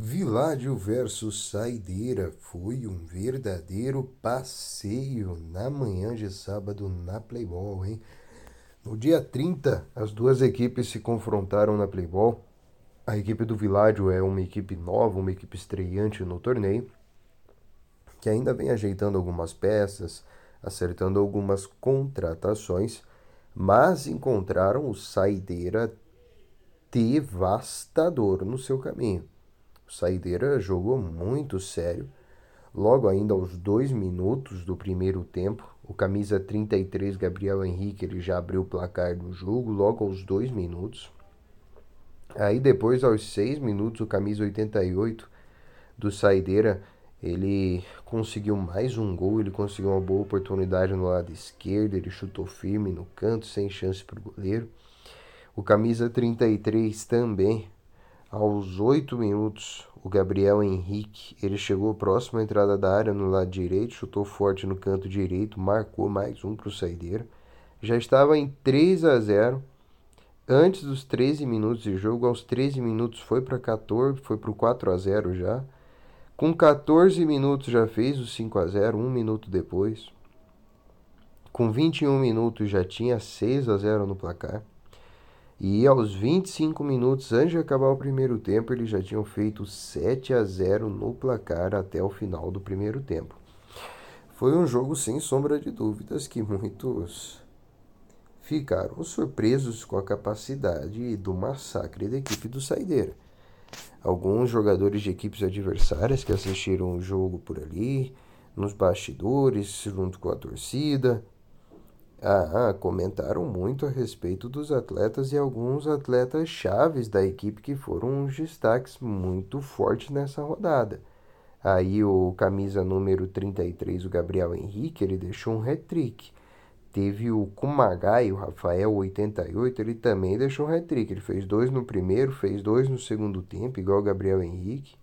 Viládio versus Saideira foi um verdadeiro passeio na manhã de sábado na Playball, hein? No dia 30, as duas equipes se confrontaram na Playball. A equipe do Viládio é uma equipe nova, uma equipe estreante no torneio, que ainda vem ajeitando algumas peças, acertando algumas contratações, mas encontraram o Saideira devastador no seu caminho. O Saideira jogou muito sério. Logo ainda aos dois minutos do primeiro tempo, o camisa 33 Gabriel Henrique ele já abriu o placar do jogo logo aos dois minutos. Aí depois aos seis minutos o camisa 88 do Saideira ele conseguiu mais um gol, ele conseguiu uma boa oportunidade no lado esquerdo, ele chutou firme no canto, sem chance para o goleiro. O camisa 33 também aos oito minutos, o Gabriel Henrique ele chegou próximo à entrada da área no lado direito, chutou forte no canto direito, marcou mais um para o Saideira. Já estava em 3 a 0 antes dos 13 minutos de jogo. Aos 13 minutos foi para 14, foi para o 4 a 0 já. Com 14 minutos já fez o 5 a 0 um minuto depois. Com 21 minutos já tinha 6 a 0 no placar. E aos 25 minutos antes de acabar o primeiro tempo, eles já tinham feito 7 a 0 no placar até o final do primeiro tempo. Foi um jogo sem sombra de dúvidas que muitos ficaram surpresos com a capacidade do massacre da equipe do Saideira. Alguns jogadores de equipes adversárias que assistiram o jogo por ali, nos bastidores, junto com a torcida, ah, comentaram muito a respeito dos atletas e alguns atletas chaves da equipe que foram uns destaques muito fortes nessa rodada. Aí o camisa número 33, o Gabriel Henrique, ele deixou um hat-trick. Teve o Kumagai, o Rafael 88, ele também deixou um hat-trick. Ele fez dois no primeiro, fez dois no segundo tempo, igual o Gabriel Henrique.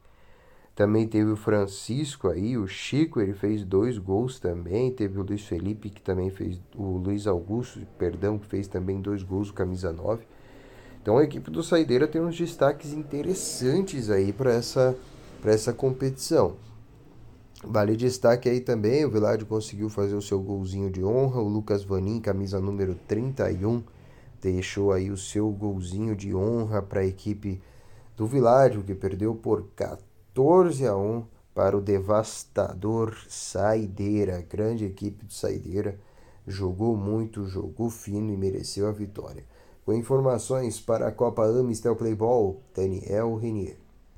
Também teve o Francisco aí, o Chico, ele fez dois gols também. Teve o Luiz Felipe, que também fez, o Luiz Augusto, perdão, que fez também dois gols, camisa 9. Então a equipe do Saideira tem uns destaques interessantes aí para essa, essa competição. Vale destaque aí também, o Viládio conseguiu fazer o seu golzinho de honra, o Lucas Vanin, camisa número 31, deixou aí o seu golzinho de honra para a equipe do Viládio, que perdeu por 14 14 a 1 para o devastador Saideira. Grande equipe do Saideira. Jogou muito, jogou fino e mereceu a vitória. Com informações para a Copa Amistel Playball, Daniel Renier.